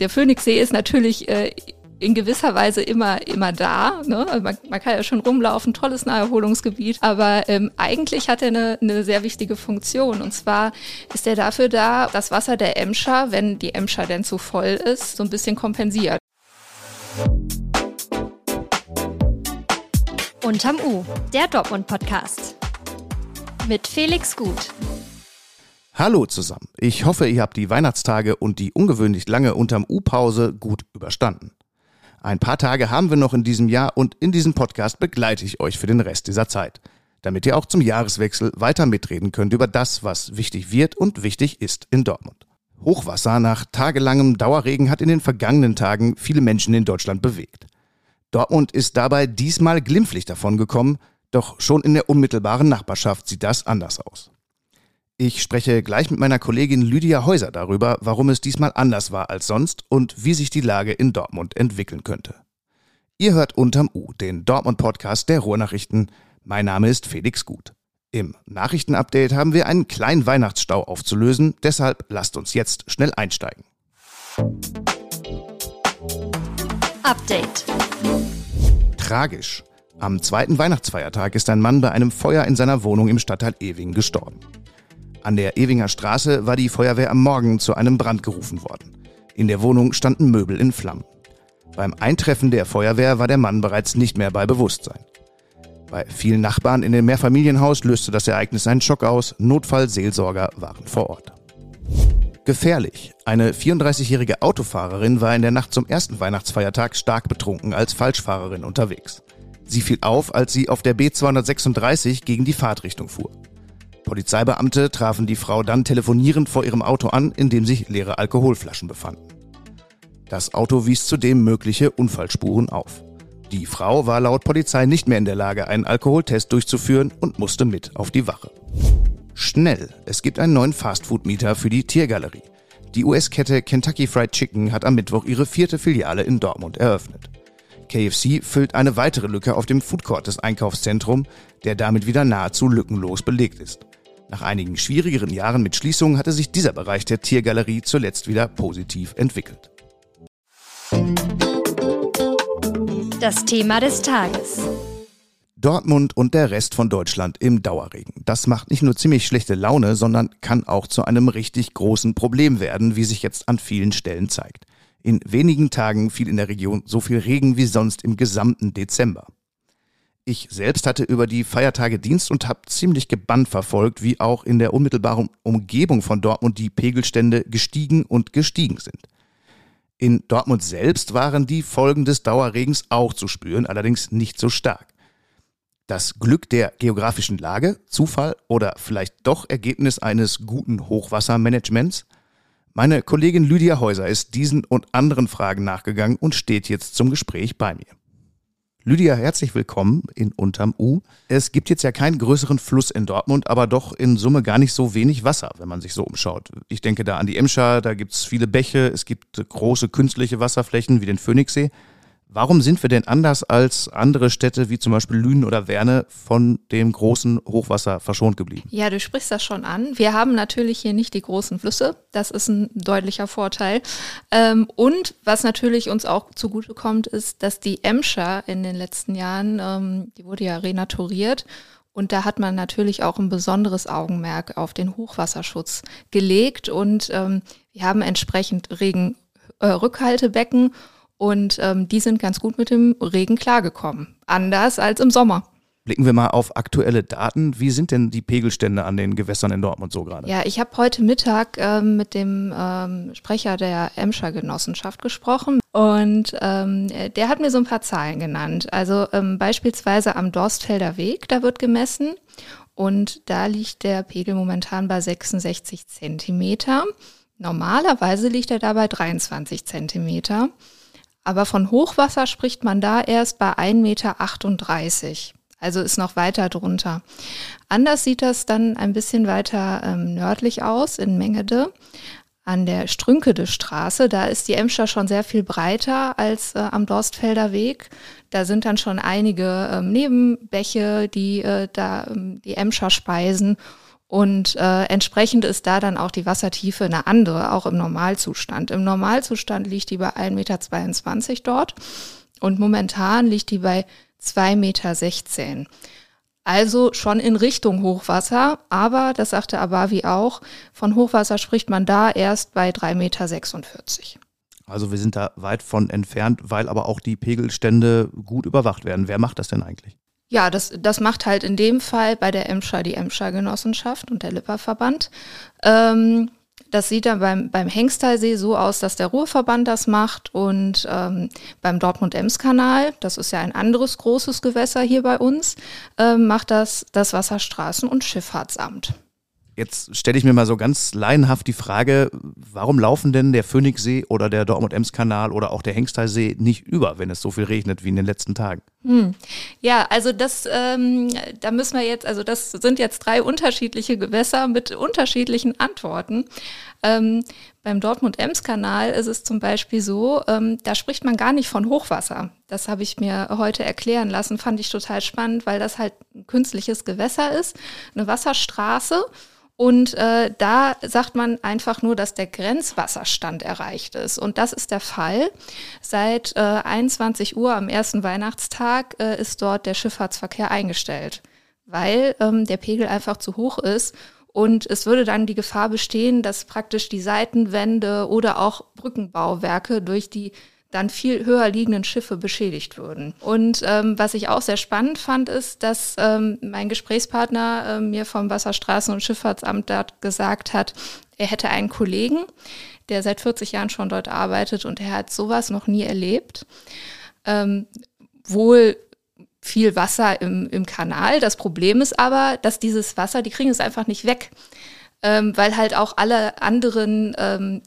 Der Phoenixsee ist natürlich äh, in gewisser Weise immer, immer da. Ne? Also man, man, kann ja schon rumlaufen, tolles Naherholungsgebiet. Aber ähm, eigentlich hat er eine, eine sehr wichtige Funktion. Und zwar ist er dafür da, das Wasser der Emscher, wenn die Emscher denn zu voll ist, so ein bisschen kompensiert. Unterm U, der Dortmund-Podcast. Mit Felix Gut. Hallo zusammen. Ich hoffe, ihr habt die Weihnachtstage und die ungewöhnlich lange Unterm U-Pause gut überstanden. Ein paar Tage haben wir noch in diesem Jahr und in diesem Podcast begleite ich euch für den Rest dieser Zeit, damit ihr auch zum Jahreswechsel weiter mitreden könnt über das, was wichtig wird und wichtig ist in Dortmund. Hochwasser nach tagelangem Dauerregen hat in den vergangenen Tagen viele Menschen in Deutschland bewegt. Dortmund ist dabei diesmal glimpflich davon gekommen, doch schon in der unmittelbaren Nachbarschaft sieht das anders aus. Ich spreche gleich mit meiner Kollegin Lydia Häuser darüber, warum es diesmal anders war als sonst und wie sich die Lage in Dortmund entwickeln könnte. Ihr hört unterm U, den Dortmund-Podcast der Ruhrnachrichten. Mein Name ist Felix Gut. Im Nachrichtenupdate haben wir einen kleinen Weihnachtsstau aufzulösen, deshalb lasst uns jetzt schnell einsteigen. Update. Tragisch. Am zweiten Weihnachtsfeiertag ist ein Mann bei einem Feuer in seiner Wohnung im Stadtteil Ewing gestorben. An der Ewinger Straße war die Feuerwehr am Morgen zu einem Brand gerufen worden. In der Wohnung standen Möbel in Flammen. Beim Eintreffen der Feuerwehr war der Mann bereits nicht mehr bei Bewusstsein. Bei vielen Nachbarn in dem Mehrfamilienhaus löste das Ereignis einen Schock aus. Notfallseelsorger waren vor Ort. Gefährlich. Eine 34-jährige Autofahrerin war in der Nacht zum ersten Weihnachtsfeiertag stark betrunken als Falschfahrerin unterwegs. Sie fiel auf, als sie auf der B236 gegen die Fahrtrichtung fuhr. Polizeibeamte trafen die Frau dann telefonierend vor ihrem Auto an, in dem sich leere Alkoholflaschen befanden. Das Auto wies zudem mögliche Unfallspuren auf. Die Frau war laut Polizei nicht mehr in der Lage, einen Alkoholtest durchzuführen und musste mit auf die Wache. Schnell, es gibt einen neuen Fastfood-Mieter für die Tiergalerie. Die US-Kette Kentucky Fried Chicken hat am Mittwoch ihre vierte Filiale in Dortmund eröffnet. KFC füllt eine weitere Lücke auf dem Foodcourt des Einkaufszentrums, der damit wieder nahezu lückenlos belegt ist. Nach einigen schwierigeren Jahren mit Schließungen hatte sich dieser Bereich der Tiergalerie zuletzt wieder positiv entwickelt. Das Thema des Tages. Dortmund und der Rest von Deutschland im Dauerregen. Das macht nicht nur ziemlich schlechte Laune, sondern kann auch zu einem richtig großen Problem werden, wie sich jetzt an vielen Stellen zeigt. In wenigen Tagen fiel in der Region so viel Regen wie sonst im gesamten Dezember. Ich selbst hatte über die Feiertage Dienst und habe ziemlich gebannt verfolgt, wie auch in der unmittelbaren Umgebung von Dortmund die Pegelstände gestiegen und gestiegen sind. In Dortmund selbst waren die Folgen des Dauerregens auch zu spüren, allerdings nicht so stark. Das Glück der geografischen Lage, Zufall oder vielleicht doch Ergebnis eines guten Hochwassermanagements? Meine Kollegin Lydia Häuser ist diesen und anderen Fragen nachgegangen und steht jetzt zum Gespräch bei mir. Lydia, herzlich willkommen in Unterm U. Es gibt jetzt ja keinen größeren Fluss in Dortmund, aber doch in Summe gar nicht so wenig Wasser, wenn man sich so umschaut. Ich denke da an die Emscher, da gibt es viele Bäche, es gibt große künstliche Wasserflächen wie den Phoenixsee. Warum sind wir denn anders als andere Städte wie zum Beispiel Lünen oder Werne von dem großen Hochwasser verschont geblieben? Ja, du sprichst das schon an. Wir haben natürlich hier nicht die großen Flüsse. Das ist ein deutlicher Vorteil. Ähm, und was natürlich uns auch zugutekommt, ist, dass die Emscher in den letzten Jahren, ähm, die wurde ja renaturiert und da hat man natürlich auch ein besonderes Augenmerk auf den Hochwasserschutz gelegt und ähm, wir haben entsprechend Regenrückhaltebecken äh, und ähm, die sind ganz gut mit dem Regen klargekommen. Anders als im Sommer. Blicken wir mal auf aktuelle Daten. Wie sind denn die Pegelstände an den Gewässern in Dortmund so gerade? Ja, ich habe heute Mittag ähm, mit dem ähm, Sprecher der Emscher Genossenschaft gesprochen und ähm, der hat mir so ein paar Zahlen genannt. Also ähm, beispielsweise am Dorstfelder Weg, da wird gemessen und da liegt der Pegel momentan bei 66 Zentimeter. Normalerweise liegt er da bei 23 Zentimeter. Aber von Hochwasser spricht man da erst bei 1,38 Meter. Also ist noch weiter drunter. Anders sieht das dann ein bisschen weiter ähm, nördlich aus in Mengede. An der Strünkede Straße, da ist die Emscher schon sehr viel breiter als äh, am Dorstfelder Weg. Da sind dann schon einige ähm, Nebenbäche, die äh, da ähm, die Emscher speisen. Und äh, entsprechend ist da dann auch die Wassertiefe eine andere, auch im Normalzustand. Im Normalzustand liegt die bei 1,22 Meter dort und momentan liegt die bei 2,16 Meter. Also schon in Richtung Hochwasser, aber, das sagte Abavi auch, von Hochwasser spricht man da erst bei 3,46 Meter. Also wir sind da weit von entfernt, weil aber auch die Pegelstände gut überwacht werden. Wer macht das denn eigentlich? Ja, das, das macht halt in dem Fall bei der Emscher die Emscher Genossenschaft und der Lipperverband. Ähm, das sieht dann beim, beim Hengstalsee so aus, dass der Ruhrverband das macht und ähm, beim Dortmund-Ems-Kanal, das ist ja ein anderes großes Gewässer hier bei uns, ähm, macht das das Wasserstraßen- und Schifffahrtsamt. Jetzt stelle ich mir mal so ganz laienhaft die Frage, warum laufen denn der Phoenixsee oder der Dortmund-Ems-Kanal oder auch der Hengstalsee nicht über, wenn es so viel regnet wie in den letzten Tagen? Hm. Ja, also das, ähm, da müssen wir jetzt, also das sind jetzt drei unterschiedliche Gewässer mit unterschiedlichen Antworten. Ähm, beim Dortmund-Ems-Kanal ist es zum Beispiel so, ähm, da spricht man gar nicht von Hochwasser. Das habe ich mir heute erklären lassen, fand ich total spannend, weil das halt ein künstliches Gewässer ist, eine Wasserstraße. Und äh, da sagt man einfach nur, dass der Grenzwasserstand erreicht ist. Und das ist der Fall. Seit äh, 21 Uhr am ersten Weihnachtstag äh, ist dort der Schifffahrtsverkehr eingestellt, weil ähm, der Pegel einfach zu hoch ist. Und es würde dann die Gefahr bestehen, dass praktisch die Seitenwände oder auch Brückenbauwerke durch die dann viel höher liegenden Schiffe beschädigt würden. Und ähm, was ich auch sehr spannend fand, ist, dass ähm, mein Gesprächspartner äh, mir vom Wasserstraßen- und Schifffahrtsamt dort gesagt hat, er hätte einen Kollegen, der seit 40 Jahren schon dort arbeitet und er hat sowas noch nie erlebt. Ähm, wohl viel Wasser im, im Kanal. Das Problem ist aber, dass dieses Wasser, die kriegen es einfach nicht weg ähm, weil halt auch alle anderen ähm,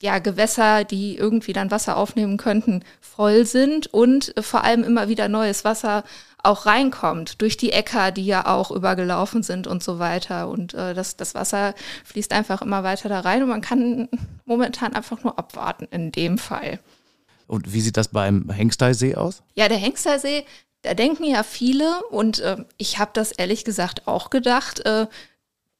ja, Gewässer, die irgendwie dann Wasser aufnehmen könnten, voll sind und vor allem immer wieder neues Wasser auch reinkommt durch die Äcker, die ja auch übergelaufen sind und so weiter. Und äh, das, das Wasser fließt einfach immer weiter da rein und man kann momentan einfach nur abwarten in dem Fall. Und wie sieht das beim Hengsteisee aus? Ja, der Hengsteisee, da denken ja viele und äh, ich habe das ehrlich gesagt auch gedacht, äh,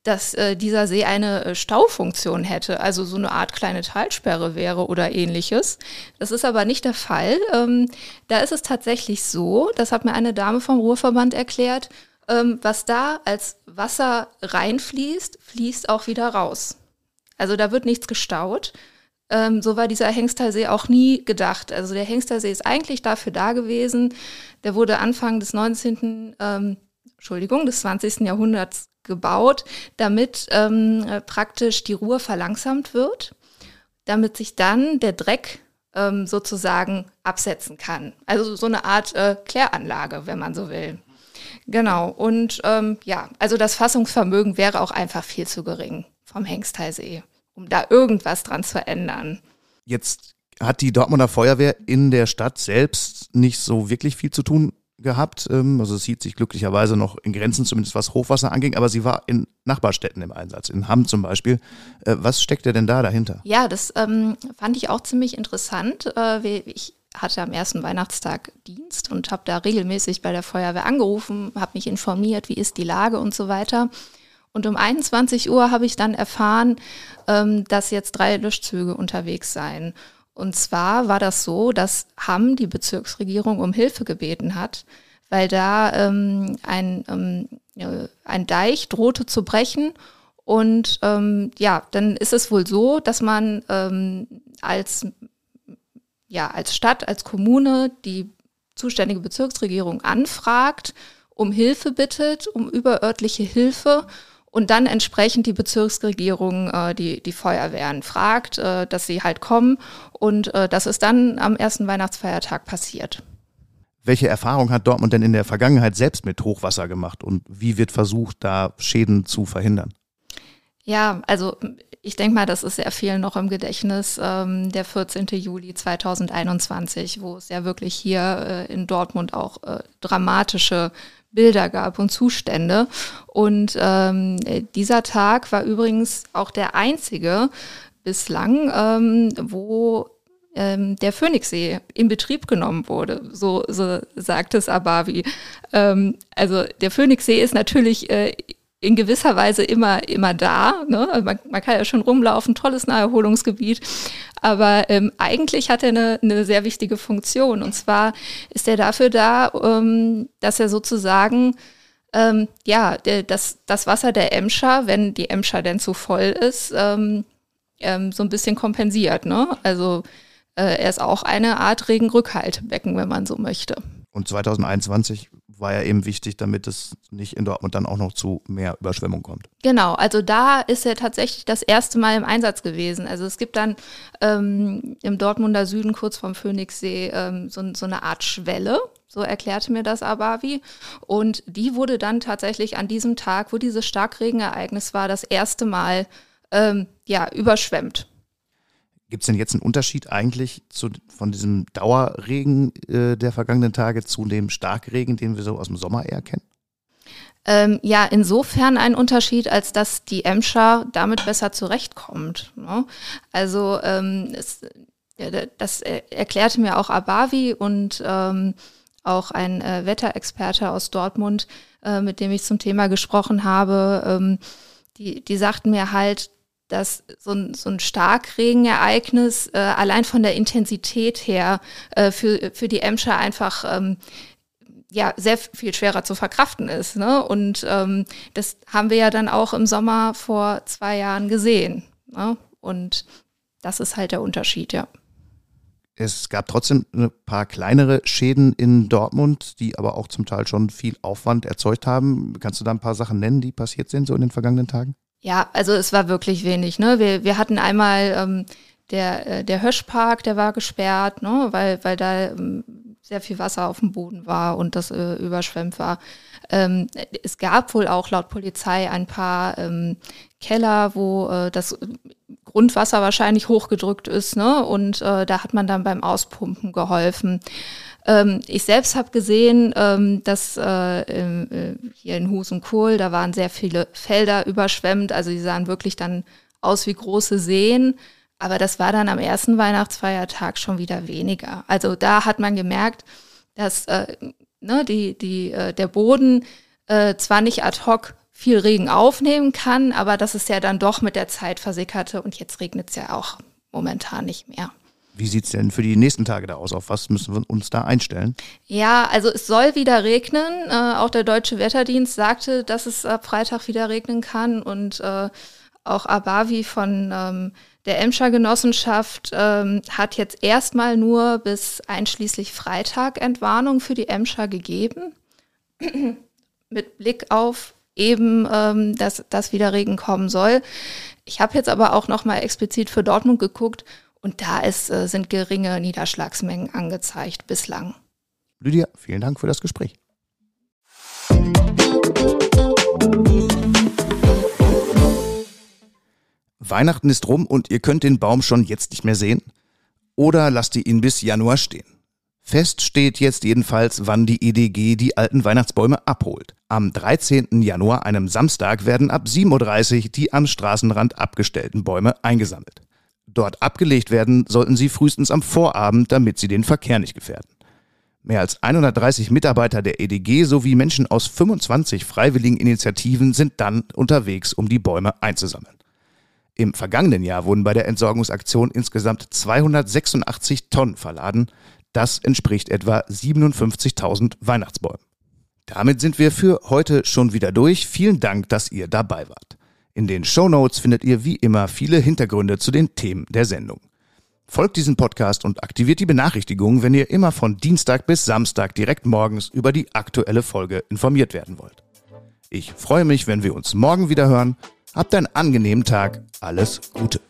dass äh, dieser See eine äh, Staufunktion hätte, also so eine Art kleine Talsperre wäre oder ähnliches. Das ist aber nicht der Fall. Ähm, da ist es tatsächlich so, das hat mir eine Dame vom Ruhrverband erklärt, ähm, was da als Wasser reinfließt, fließt auch wieder raus. Also da wird nichts gestaut. Ähm, so war dieser Hengstersee auch nie gedacht. Also der Hengstersee ist eigentlich dafür da gewesen. Der wurde Anfang des 19. Ähm, Entschuldigung, des 20. Jahrhunderts gebaut, damit ähm, praktisch die Ruhe verlangsamt wird, damit sich dann der Dreck ähm, sozusagen absetzen kann. Also so eine Art äh, Kläranlage, wenn man so will. Genau. Und ähm, ja, also das Fassungsvermögen wäre auch einfach viel zu gering vom Hengstheisee, um da irgendwas dran zu ändern. Jetzt hat die Dortmunder Feuerwehr in der Stadt selbst nicht so wirklich viel zu tun gehabt. Ähm, also es hielt sich glücklicherweise noch in Grenzen, zumindest was Hochwasser anging, aber sie war in Nachbarstädten im Einsatz, in Hamm zum Beispiel. Äh, was steckt denn da dahinter? Ja, das ähm, fand ich auch ziemlich interessant. Äh, ich hatte am ersten Weihnachtstag Dienst und habe da regelmäßig bei der Feuerwehr angerufen, habe mich informiert, wie ist die Lage und so weiter. Und um 21 Uhr habe ich dann erfahren, ähm, dass jetzt drei Löschzüge unterwegs seien. Und zwar war das so, dass Hamm die Bezirksregierung um Hilfe gebeten hat, weil da ähm, ein, ähm, ein Deich drohte zu brechen. Und ähm, ja, dann ist es wohl so, dass man ähm, als, ja, als Stadt, als Kommune die zuständige Bezirksregierung anfragt, um Hilfe bittet, um überörtliche Hilfe und dann entsprechend die Bezirksregierung äh, die, die Feuerwehren fragt, äh, dass sie halt kommen und äh, das ist dann am ersten Weihnachtsfeiertag passiert. Welche Erfahrung hat Dortmund denn in der Vergangenheit selbst mit Hochwasser gemacht und wie wird versucht, da Schäden zu verhindern? Ja, also ich denke mal, das ist sehr vielen noch im Gedächtnis, ähm, der 14. Juli 2021, wo es ja wirklich hier äh, in Dortmund auch äh, dramatische Bilder gab und Zustände. Und ähm, dieser Tag war übrigens auch der einzige bislang, ähm, wo ähm, der Phoenixsee in Betrieb genommen wurde. So, so sagt es Abavi. Ähm, also der Phoenixsee ist natürlich äh, in gewisser Weise immer, immer da. Ne? Also man, man, kann ja schon rumlaufen, tolles Naherholungsgebiet. Aber ähm, eigentlich hat er eine, eine sehr wichtige Funktion. Und zwar ist er dafür da, ähm, dass er sozusagen ähm, ja, der, das, das Wasser der Emscher, wenn die Emscher denn zu voll ist, ähm, ähm, so ein bisschen kompensiert. Ne? Also äh, er ist auch eine Art Regenrückhaltbecken, wenn man so möchte. Und 2021 war ja eben wichtig, damit es nicht in Dortmund dann auch noch zu mehr Überschwemmung kommt. Genau, also da ist er tatsächlich das erste Mal im Einsatz gewesen. Also es gibt dann ähm, im Dortmunder Süden kurz vom Phoenixsee ähm, so, so eine Art Schwelle, so erklärte mir das Abavi. Und die wurde dann tatsächlich an diesem Tag, wo dieses Starkregenereignis war, das erste Mal ähm, ja, überschwemmt. Gibt es denn jetzt einen Unterschied eigentlich zu, von diesem Dauerregen äh, der vergangenen Tage zu dem Starkregen, den wir so aus dem Sommer eher kennen? Ähm, ja, insofern ein Unterschied, als dass die Emscher damit besser zurechtkommt. Ne? Also ähm, es, ja, das erklärte mir auch Abavi und ähm, auch ein äh, Wetterexperte aus Dortmund, äh, mit dem ich zum Thema gesprochen habe. Ähm, die, die sagten mir halt, dass so ein, so ein Starkregenereignis äh, allein von der Intensität her äh, für, für die Emscher einfach ähm, ja sehr viel schwerer zu verkraften ist. Ne? Und ähm, das haben wir ja dann auch im Sommer vor zwei Jahren gesehen. Ne? Und das ist halt der Unterschied, ja. Es gab trotzdem ein paar kleinere Schäden in Dortmund, die aber auch zum Teil schon viel Aufwand erzeugt haben. Kannst du da ein paar Sachen nennen, die passiert sind so in den vergangenen Tagen? Ja, also es war wirklich wenig. Ne? Wir, wir hatten einmal ähm, der, äh, der Höschpark, der war gesperrt, ne? weil, weil da ähm, sehr viel Wasser auf dem Boden war und das äh, überschwemmt war. Ähm, es gab wohl auch laut Polizei ein paar ähm, Keller, wo äh, das Grundwasser wahrscheinlich hochgedrückt ist, ne? Und äh, da hat man dann beim Auspumpen geholfen. Ähm, ich selbst habe gesehen, ähm, dass äh, äh, hier in Hus und Kohl, da waren sehr viele Felder überschwemmt. Also die sahen wirklich dann aus wie große Seen. Aber das war dann am ersten Weihnachtsfeiertag schon wieder weniger. Also da hat man gemerkt, dass äh, ne, die, die, äh, der Boden äh, zwar nicht ad hoc viel Regen aufnehmen kann, aber dass es ja dann doch mit der Zeit versickerte und jetzt regnet es ja auch momentan nicht mehr. Wie sieht es denn für die nächsten Tage da aus? Auf was müssen wir uns da einstellen? Ja, also es soll wieder regnen. Äh, auch der Deutsche Wetterdienst sagte, dass es ab Freitag wieder regnen kann. Und äh, auch Abavi von ähm, der Emscher Genossenschaft ähm, hat jetzt erstmal nur bis einschließlich Freitag Entwarnung für die Emscher gegeben. Mit Blick auf eben, ähm, dass, dass wieder Regen kommen soll. Ich habe jetzt aber auch noch mal explizit für Dortmund geguckt und da ist, äh, sind geringe Niederschlagsmengen angezeigt bislang. Lydia, vielen Dank für das Gespräch. Weihnachten ist rum und ihr könnt den Baum schon jetzt nicht mehr sehen? Oder lasst ihr ihn bis Januar stehen? Fest steht jetzt jedenfalls, wann die EDG die alten Weihnachtsbäume abholt. Am 13. Januar, einem Samstag, werden ab 7.30 Uhr die am Straßenrand abgestellten Bäume eingesammelt. Dort abgelegt werden sollten sie frühestens am Vorabend, damit sie den Verkehr nicht gefährden. Mehr als 130 Mitarbeiter der EDG sowie Menschen aus 25 freiwilligen Initiativen sind dann unterwegs, um die Bäume einzusammeln. Im vergangenen Jahr wurden bei der Entsorgungsaktion insgesamt 286 Tonnen verladen. Das entspricht etwa 57.000 Weihnachtsbäumen. Damit sind wir für heute schon wieder durch. Vielen Dank, dass ihr dabei wart. In den Show Notes findet ihr wie immer viele Hintergründe zu den Themen der Sendung. Folgt diesem Podcast und aktiviert die Benachrichtigungen, wenn ihr immer von Dienstag bis Samstag direkt morgens über die aktuelle Folge informiert werden wollt. Ich freue mich, wenn wir uns morgen wieder hören. Habt einen angenehmen Tag. Alles Gute.